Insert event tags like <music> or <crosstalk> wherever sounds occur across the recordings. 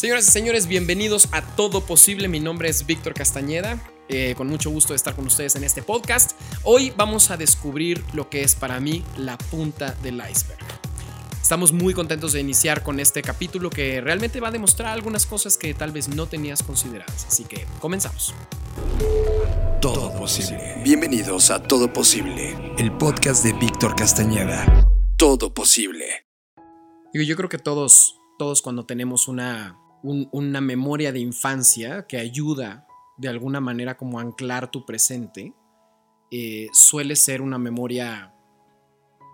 Señoras y señores, bienvenidos a Todo Posible. Mi nombre es Víctor Castañeda. Eh, con mucho gusto de estar con ustedes en este podcast. Hoy vamos a descubrir lo que es para mí la punta del iceberg. Estamos muy contentos de iniciar con este capítulo que realmente va a demostrar algunas cosas que tal vez no tenías consideradas. Así que comenzamos. Todo posible. Bienvenidos a Todo Posible, el podcast de Víctor Castañeda. Todo posible. Digo, yo creo que todos, todos cuando tenemos una, una memoria de infancia que ayuda de alguna manera como anclar tu presente, eh, suele ser una memoria,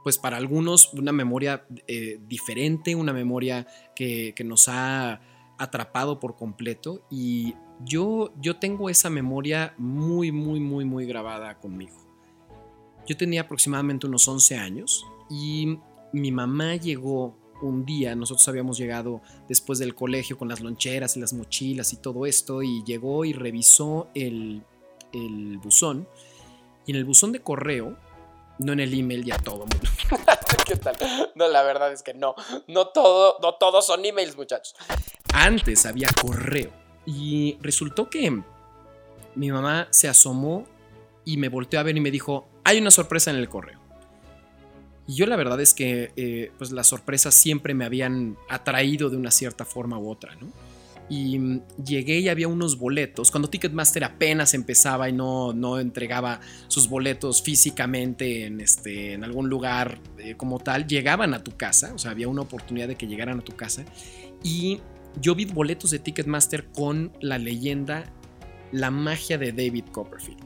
pues para algunos, una memoria eh, diferente, una memoria que, nos ha atrapado por completo y yo, yo tengo esa memoria muy, muy, muy, muy grabada conmigo. Yo tenía aproximadamente unos 11 años y mi mamá llegó un día nosotros habíamos llegado después del colegio con las loncheras y las mochilas y todo esto y llegó y revisó el, el buzón y en el buzón de correo, no en el email ya todo mundo. <laughs> ¿Qué tal? No, la verdad es que no, no todo, no todos son emails muchachos. Antes había correo y resultó que mi mamá se asomó y me volteó a ver y me dijo, hay una sorpresa en el correo. Y yo la verdad es que eh, pues las sorpresas siempre me habían atraído de una cierta forma u otra, ¿no? Y mm, llegué y había unos boletos. Cuando Ticketmaster apenas empezaba y no, no entregaba sus boletos físicamente en, este, en algún lugar eh, como tal, llegaban a tu casa. O sea, había una oportunidad de que llegaran a tu casa. Y yo vi boletos de Ticketmaster con la leyenda La magia de David Copperfield.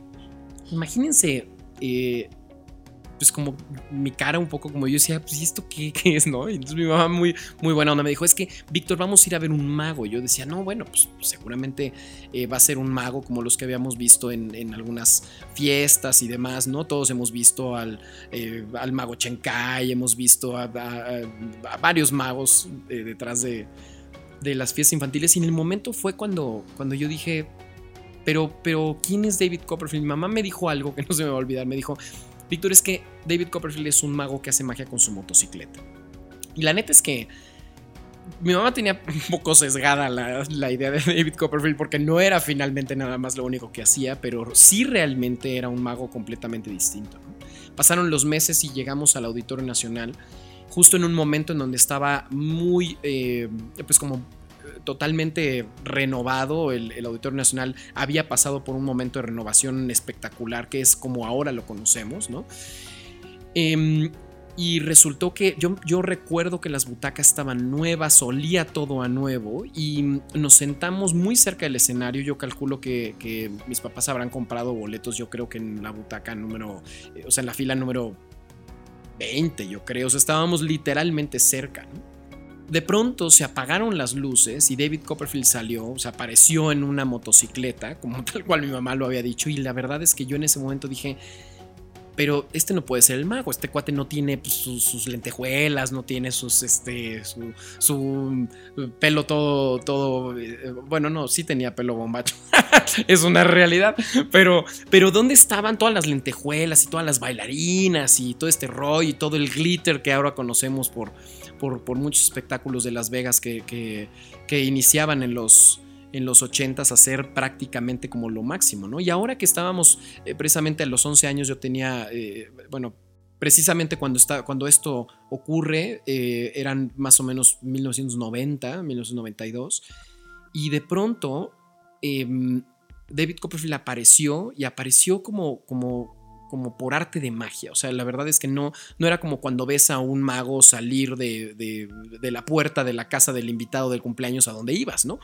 Imagínense eh, pues como mi cara un poco como yo decía, pues ¿y esto qué, es, no? Y entonces mi mamá muy, muy buena onda me dijo, es que Víctor, vamos a ir a ver un mago. Yo decía, no, bueno, pues seguramente eh, va a ser un mago como los que habíamos visto en, algunas fiestas y demás, ¿no? Todos hemos visto al, eh, al mago Chenkai, hemos visto a, varios magos eh, detrás de, de las fiestas infantiles. Y en el momento fue cuando, cuando yo dije, pero, pero, ¿quién es David Copperfield? Mi mamá me dijo algo que no se me va a olvidar. Me dijo, Víctor, es que David Copperfield es un mago que hace magia con su motocicleta. Y la neta es que mi mamá tenía <laughs> un poco sesgada la, idea de David Copperfield porque no era finalmente nada más lo único que hacía, pero sí realmente era un mago completamente distinto. Pasaron los meses y llegamos al Auditorio Nacional justo en un momento en donde estaba muy, eh, pues como totalmente renovado. El, Auditorio Nacional había pasado por un momento de renovación espectacular, que es como ahora lo conocemos, ¿no? Em, y resultó que yo, yo recuerdo que las butacas estaban nuevas, olía todo a nuevo y nos sentamos muy cerca del escenario. Yo calculo que, mis papás habrán comprado boletos, yo creo que en la butaca número, o sea, en la fila número 20, yo creo. O sea, estábamos literalmente cerca, ¿no? De pronto se apagaron las luces y David Copperfield salió, se apareció en una motocicleta, como <laughs> tal cual mi mamá lo había dicho, y la verdad es que yo en ese momento dije, pero este no puede ser el mago, este cuate no tiene pues, sus, lentejuelas, no tiene sus, este, su, pelo todo, todo, eh, bueno, no, sí tenía pelo bombacho, <laughs> es una realidad, pero, pero ¿dónde estaban todas las lentejuelas y todas las bailarinas y todo este rollo y todo el glitter que ahora conocemos por por, muchos espectáculos de Las Vegas que, iniciaban en los, en los 80 a ser prácticamente como lo máximo, ¿no? Y ahora que estábamos eh, precisamente a los 11 años, yo tenía, eh, bueno, precisamente cuando, está, cuando esto ocurre, eh, eran más o menos 1990, 1992, y de pronto em, David Copperfield apareció y apareció como, como como por arte de magia. O sea, la verdad es que no, no era como cuando ves a un mago salir de, de, la puerta de la casa del invitado del cumpleaños a donde ibas, ¿no?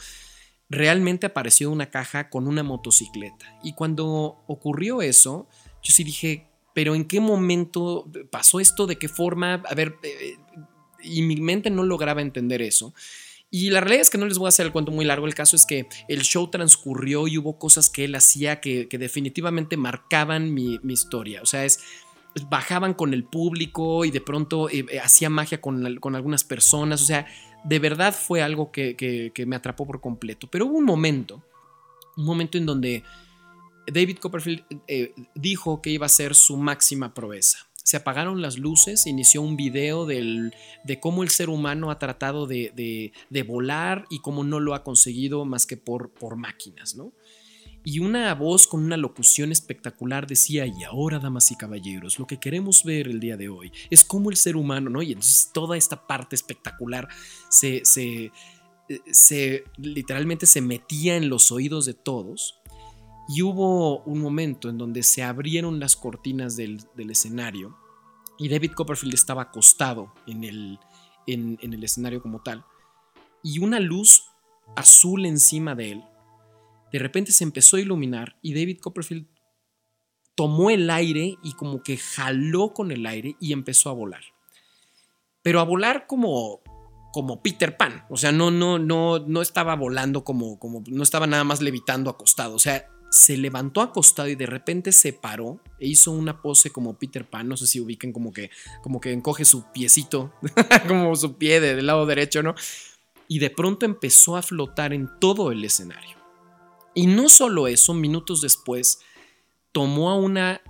Realmente apareció una caja con una motocicleta. Y cuando ocurrió eso, yo sí dije, pero ¿en qué momento pasó esto? ¿De qué forma? A ver, eh, y mi mente no lograba entender eso. Y la realidad es que no les voy a hacer el cuento muy largo. El caso es que el show transcurrió y hubo cosas que él hacía que, definitivamente marcaban mi, historia. O sea, es bajaban con el público y de pronto eh, eh, hacía magia con, algunas personas. O sea, de verdad fue algo que, me atrapó por completo. Pero hubo un momento, un momento en donde David Copperfield eh, dijo que iba a ser su máxima proeza. Se apagaron las luces, inició un video de cómo el ser humano ha tratado de, volar y cómo no lo ha conseguido más que por, por máquinas, ¿no? Y una voz con una locución espectacular decía, y ahora, damas y caballeros, lo que queremos ver el día de hoy es cómo el ser humano, ¿no? Y entonces toda esta parte espectacular se, se, se literalmente se metía en los oídos de todos y hubo un momento en donde se abrieron las cortinas del, escenario y David Copperfield estaba acostado en el, en, el escenario como tal. Y una luz azul encima de él, de repente se empezó a iluminar y David Copperfield tomó el aire y como que jaló con el aire y empezó a volar. Pero a volar como como Peter Pan, o sea, no no no no estaba volando como como no estaba nada más levitando acostado, o sea, se levantó acostado y de repente se paró e hizo una pose como Peter Pan, no sé si ubiquen como que, como que encoge su piecito, <laughs> como su pie del lado derecho, ¿no? Y de pronto empezó a flotar en todo el escenario. Y no solo eso, minutos después, tomó a una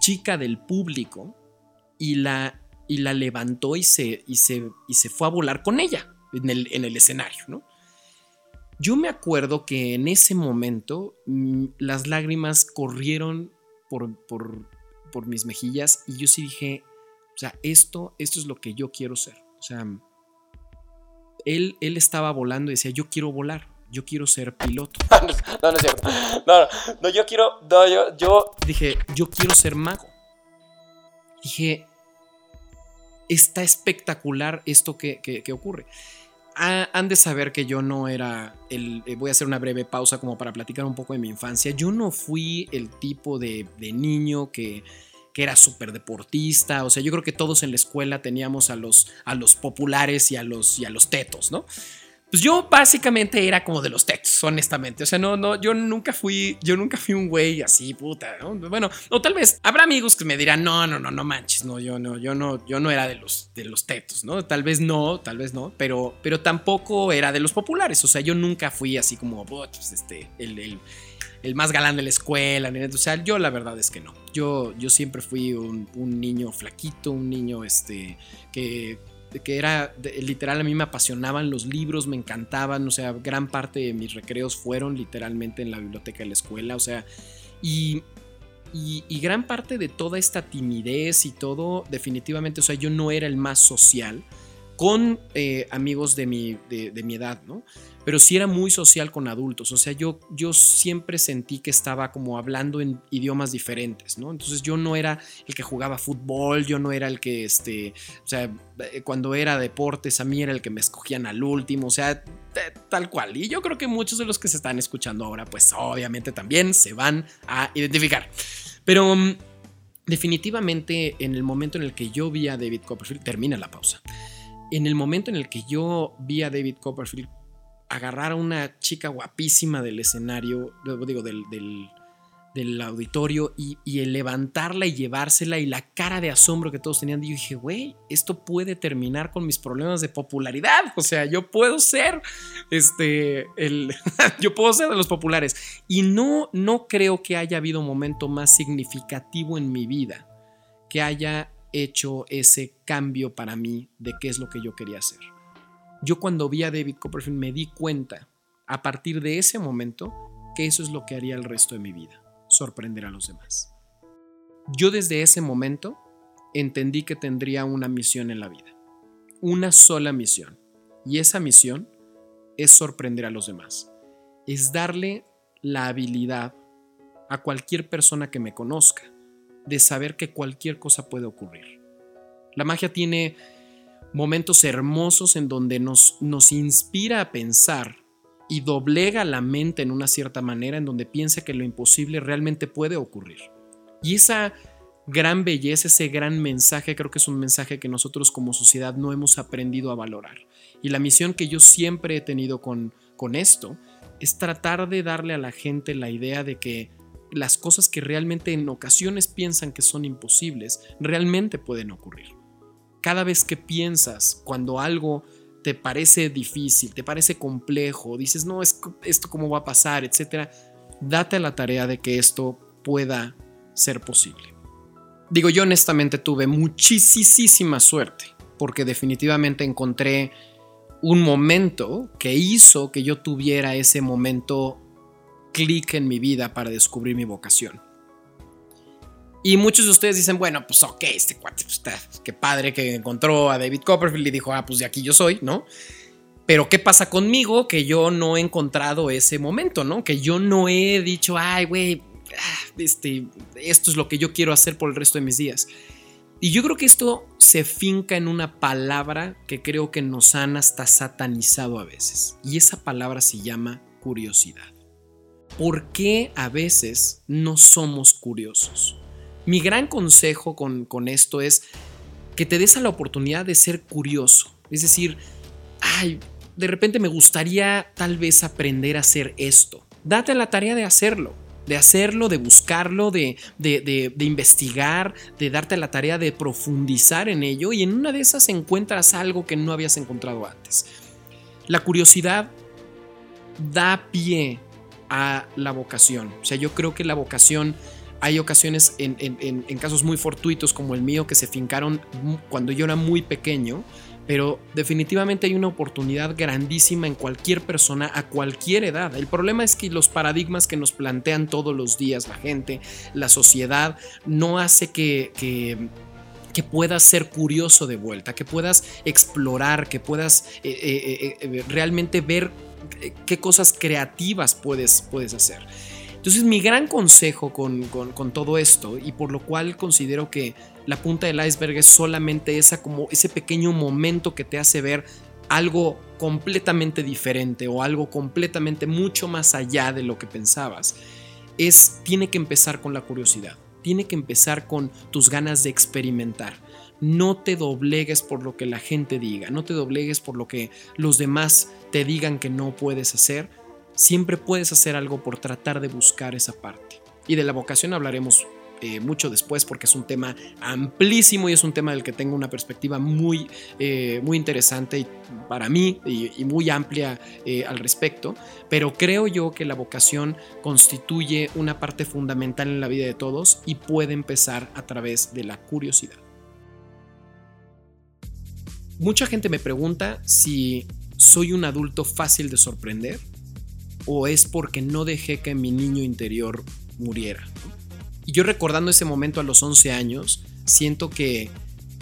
chica del público y la, y la levantó y se, y, se, y se fue a volar con ella en el, en el escenario, ¿no? Yo me acuerdo que en ese momento mm, las lágrimas corrieron por, por, mis mejillas y yo sí dije, o sea, esto, esto es lo que yo quiero ser. O sea, él, él estaba volando y decía, yo quiero volar, yo quiero ser piloto. <laughs> No, no, es cierto. No, no, yo quiero, no, yo, yo... Dije, yo quiero ser mago. Dije, está espectacular esto que, que ocurre han de saber que yo no era el. Eh, voy a hacer una breve pausa como para platicar un poco de mi infancia. Yo no fui el tipo de, niño que, que era súper deportista. O sea, yo creo que todos en la escuela teníamos a los, a los populares y a los, y a los tetos, ¿no? Pues yo básicamente era como de los textos, honestamente. O sea, no, no, yo nunca fui, yo nunca fui un güey así, puta. Bueno, o tal vez habrá amigos que me dirán, no, no, no, no manches, no, yo no, yo no, yo no era de los, de los tetos, ¿no? Tal vez no, tal vez no, pero, pero tampoco era de los populares. O sea, yo nunca fui así como, pues, este, el, el, más galán de la escuela. O sea, yo la verdad es que no. Yo, yo siempre fui un, un niño flaquito, un niño, este, que que era literal, a mí me apasionaban los libros, me encantaban, o sea, gran parte de mis recreos fueron literalmente en la biblioteca de la escuela, o sea, y, y, gran parte de toda esta timidez y todo, definitivamente, o sea, yo no era el más social con eh, amigos de mi, de mi edad, ¿no? pero sí era muy social con adultos, o sea, yo, yo siempre sentí que estaba como hablando en idiomas diferentes, ¿no? Entonces yo no era el que jugaba fútbol, yo no era el que, este, o sea, eh, cuando era deportes, a mí era el que me escogían al último, o sea, tal cual. Y yo creo que muchos de los que se están escuchando ahora, pues obviamente también se van a identificar. Pero mm, definitivamente en el momento en el que yo vi a David Copperfield, termina la pausa. En el momento en el que yo vi a David Copperfield agarrar a una chica guapísima del escenario, digo, del, auditorio y, y, levantarla y llevársela y la cara de asombro que todos tenían. Yo dije, güey, esto puede terminar con mis problemas de popularidad. O sea, yo puedo ser, este, el, <laughs> yo puedo ser de los populares. Y no, no creo que haya habido un momento más significativo en mi vida que haya hecho ese cambio para mí de qué es lo que yo quería hacer. Yo cuando vi a David Copperfield me di cuenta, a partir de ese momento, que eso es lo que haría el resto de mi vida, sorprender a los demás. Yo desde ese momento entendí que tendría una misión en la vida, una sola misión, y esa misión es sorprender a los demás, es darle la habilidad a cualquier persona que me conozca de saber que cualquier cosa puede ocurrir. La magia tiene momentos hermosos en donde nos, nos inspira a pensar y doblega la mente en una cierta manera en donde piensa que lo imposible realmente puede ocurrir. Y esa gran belleza, ese gran mensaje, creo que es un mensaje que nosotros como sociedad no hemos aprendido a valorar. Y la misión que yo siempre he tenido con, con esto es tratar de darle a la gente la idea de que las cosas que realmente en ocasiones piensan que son imposibles, realmente pueden ocurrir cada vez que piensas cuando algo te parece difícil, te parece complejo, dices, no, es, esto cómo va a pasar, etcétera, date a la tarea de que esto pueda ser posible. Digo, yo honestamente tuve muchísima suerte porque definitivamente encontré un momento que hizo que yo tuviera ese momento clic en mi vida para descubrir mi vocación. Y muchos de ustedes dicen, bueno, pues ok, este cuate, pues, qué padre que encontró a David Copperfield y dijo, ah, pues de aquí yo soy, ¿no? Pero ¿qué pasa conmigo? Que yo no he encontrado ese momento, ¿no? Que yo no he dicho, ay, güey, ah, este, esto es lo que yo quiero hacer por el resto de mis días. Y yo creo que esto se finca en una palabra que creo que nos han hasta satanizado a veces. Y esa palabra se llama curiosidad. ¿Por qué a veces no somos curiosos? Mi gran consejo con, con esto es que te des a la oportunidad de ser curioso. Es decir, ay, de repente me gustaría tal vez aprender a hacer esto. Date la tarea de hacerlo de hacerlo, de buscarlo, de, de, investigar, de darte la tarea de profundizar en ello y en una de esas encuentras algo que no habías encontrado antes. La curiosidad da pie la vocación. O sea, yo creo que la vocación, hay ocasiones en, en casos muy fortuitos como el mío que se fincaron cuando yo era muy pequeño pero definitivamente hay una oportunidad grandísima en cualquier persona a cualquier edad. El problema es que los paradigmas que nos plantean todos los días la gente, la sociedad, no hace que, que, puedas ser curioso de vuelta, que puedas explorar, que puedas eh, eh, eh, realmente ver qué cosas creativas puedes, puedes hacer. Entonces mi gran consejo con, todo esto y por lo cual considero que la punta del iceberg es solamente esa como ese pequeño momento que te hace ver algo completamente diferente o algo completamente mucho más allá de lo que pensabas. Es tiene que empezar con la curiosidad, tiene que empezar con tus ganas de experimentar. No te doblegues por lo que la gente diga, no te doblegues por lo que los demás te digan que no puedes hacer siempre puedes hacer algo por tratar de buscar esa parte. Y de la vocación hablaremos eh, mucho después porque es un tema amplísimo y es un tema del que tengo una perspectiva muy, eh, muy interesante para mí y, muy amplia eh, al respecto. Pero creo yo que la vocación constituye una parte fundamental en la vida de todos y puede empezar a través de la curiosidad. Mucha gente me pregunta si soy un adulto fácil de sorprender o es porque no dejé que mi niño interior muriera. Y yo recordando ese momento a los 11 años, siento que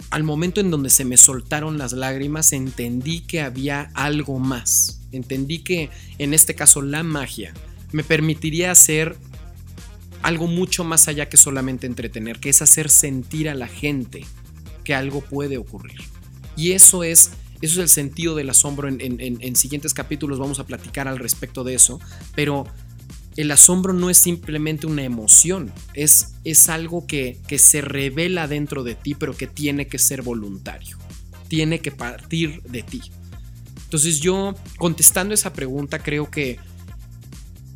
al momento en donde se me soltaron las lágrimas, entendí que había algo más. Entendí que en este caso la magia me permitiría hacer algo mucho más allá que solamente entretener, que es hacer sentir a la gente que algo puede ocurrir. Y eso es eso es el sentido del asombro. En, siguientes capítulos vamos a platicar al respecto de eso. Pero el asombro no es simplemente una emoción, es, es algo que, que, se revela dentro de ti, pero que tiene que ser voluntario, tiene que partir de ti. Entonces yo, contestando esa pregunta, creo que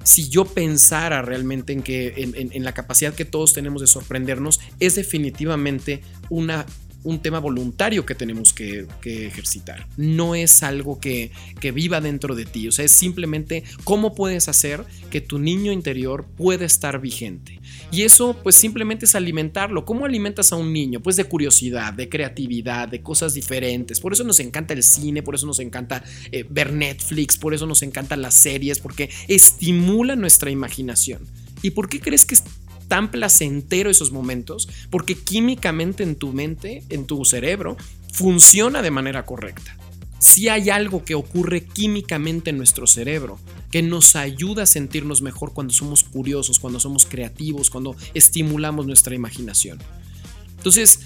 si yo pensara realmente en, que, en, en la capacidad que todos tenemos de sorprendernos, es definitivamente una un tema voluntario que tenemos que, ejercitar. No es algo que, que, viva dentro de ti. O sea, es simplemente cómo puedes hacer que tu niño interior pueda estar vigente. Y eso pues simplemente es alimentarlo. ¿Cómo alimentas a un niño? Pues de curiosidad, de creatividad, de cosas diferentes. Por eso nos encanta el cine, por eso nos encanta eh, ver Netflix, por eso nos encantan las series, porque estimula nuestra imaginación. ¿Y por qué crees que tan placentero esos momentos porque químicamente en tu mente, en tu cerebro, funciona de manera correcta. Si hay algo que ocurre químicamente en nuestro cerebro que nos ayuda a sentirnos mejor cuando somos curiosos, cuando somos creativos, cuando estimulamos nuestra imaginación. Entonces,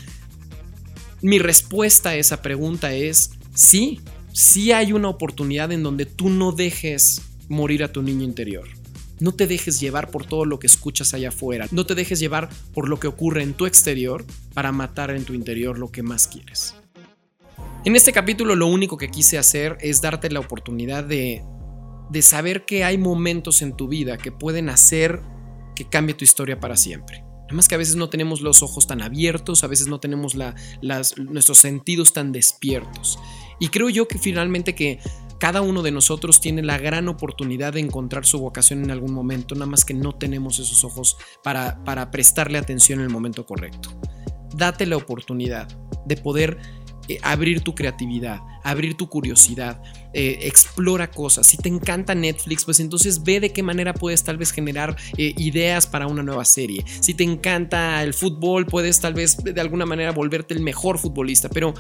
mi respuesta a esa pregunta es sí, sí hay una oportunidad en donde tú no dejes morir a tu niño interior. No te dejes llevar por todo lo que escuchas allá afuera. No te dejes llevar por lo que ocurre en tu exterior para matar en tu interior lo que más quieres. En este capítulo lo único que quise hacer es darte la oportunidad de, de saber que hay momentos en tu vida que pueden hacer que cambie tu historia para siempre. Además que a veces no tenemos los ojos tan abiertos, a veces no tenemos las, nuestros sentidos tan despiertos. Y creo yo que finalmente que cada uno de nosotros tiene la gran oportunidad de encontrar su vocación en algún momento, nada más que no tenemos esos ojos para, para prestarle atención en el momento correcto. date la oportunidad de poder eh, abrir tu creatividad, abrir tu curiosidad, eh, explora cosas. Si te encanta Netflix, pues entonces ve de qué manera puedes tal vez generar eh, ideas para una nueva serie. Si te encanta el fútbol, puedes tal vez de alguna manera volverte el mejor futbolista, pero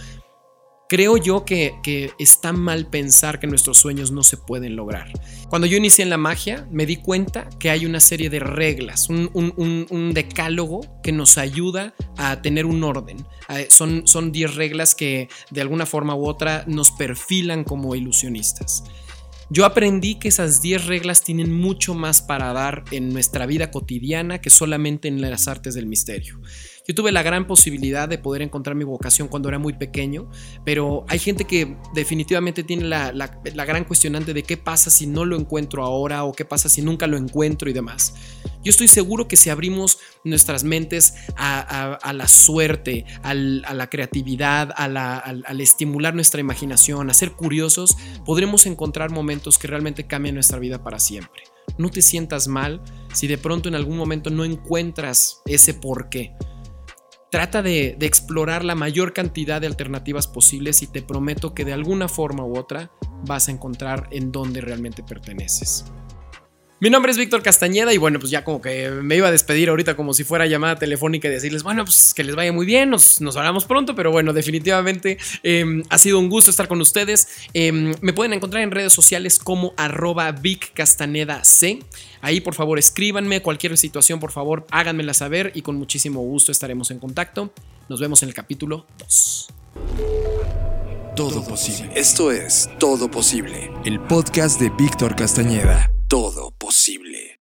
Creo yo que, está mal pensar que nuestros sueños no se pueden lograr. Cuando yo inicié en la magia, me di cuenta que hay una serie de reglas, un, decálogo que nos ayuda a tener un orden. Son 10 reglas que de alguna forma u otra nos perfilan como ilusionistas. Yo aprendí que esas 10 reglas tienen mucho más para dar en nuestra vida cotidiana que solamente en las artes del misterio. Yo tuve la gran posibilidad de poder encontrar mi vocación cuando era muy pequeño, pero hay gente que definitivamente tiene la, gran cuestionante de qué pasa si no lo encuentro ahora o qué pasa si nunca lo encuentro y demás. Yo estoy seguro que si abrimos nuestras mentes a, la suerte, a la creatividad, al, estimular nuestra imaginación, a ser curiosos, podremos encontrar momentos que realmente cambien nuestra vida para siempre. No te sientas mal si de pronto en algún momento no encuentras ese por qué. Trata de, explorar la mayor cantidad de alternativas posibles y te prometo que de alguna forma u otra vas a encontrar en dónde realmente perteneces. Mi nombre es Víctor Castañeda y bueno, pues ya como que me iba a despedir ahorita como si fuera llamada telefónica y decirles, bueno, pues que les vaya muy bien, nos, nos hablamos pronto, pero bueno, definitivamente em, ha sido un gusto estar con ustedes. Em, me pueden encontrar en redes sociales como arroba Vic C. Ahí por favor escríbanme cualquier situación, por favor háganmela saber y con muchísimo gusto estaremos en contacto. Nos vemos en el capítulo 2. Todo posible. Esto es Todo Posible, el podcast de Víctor Castañeda. Todo posible.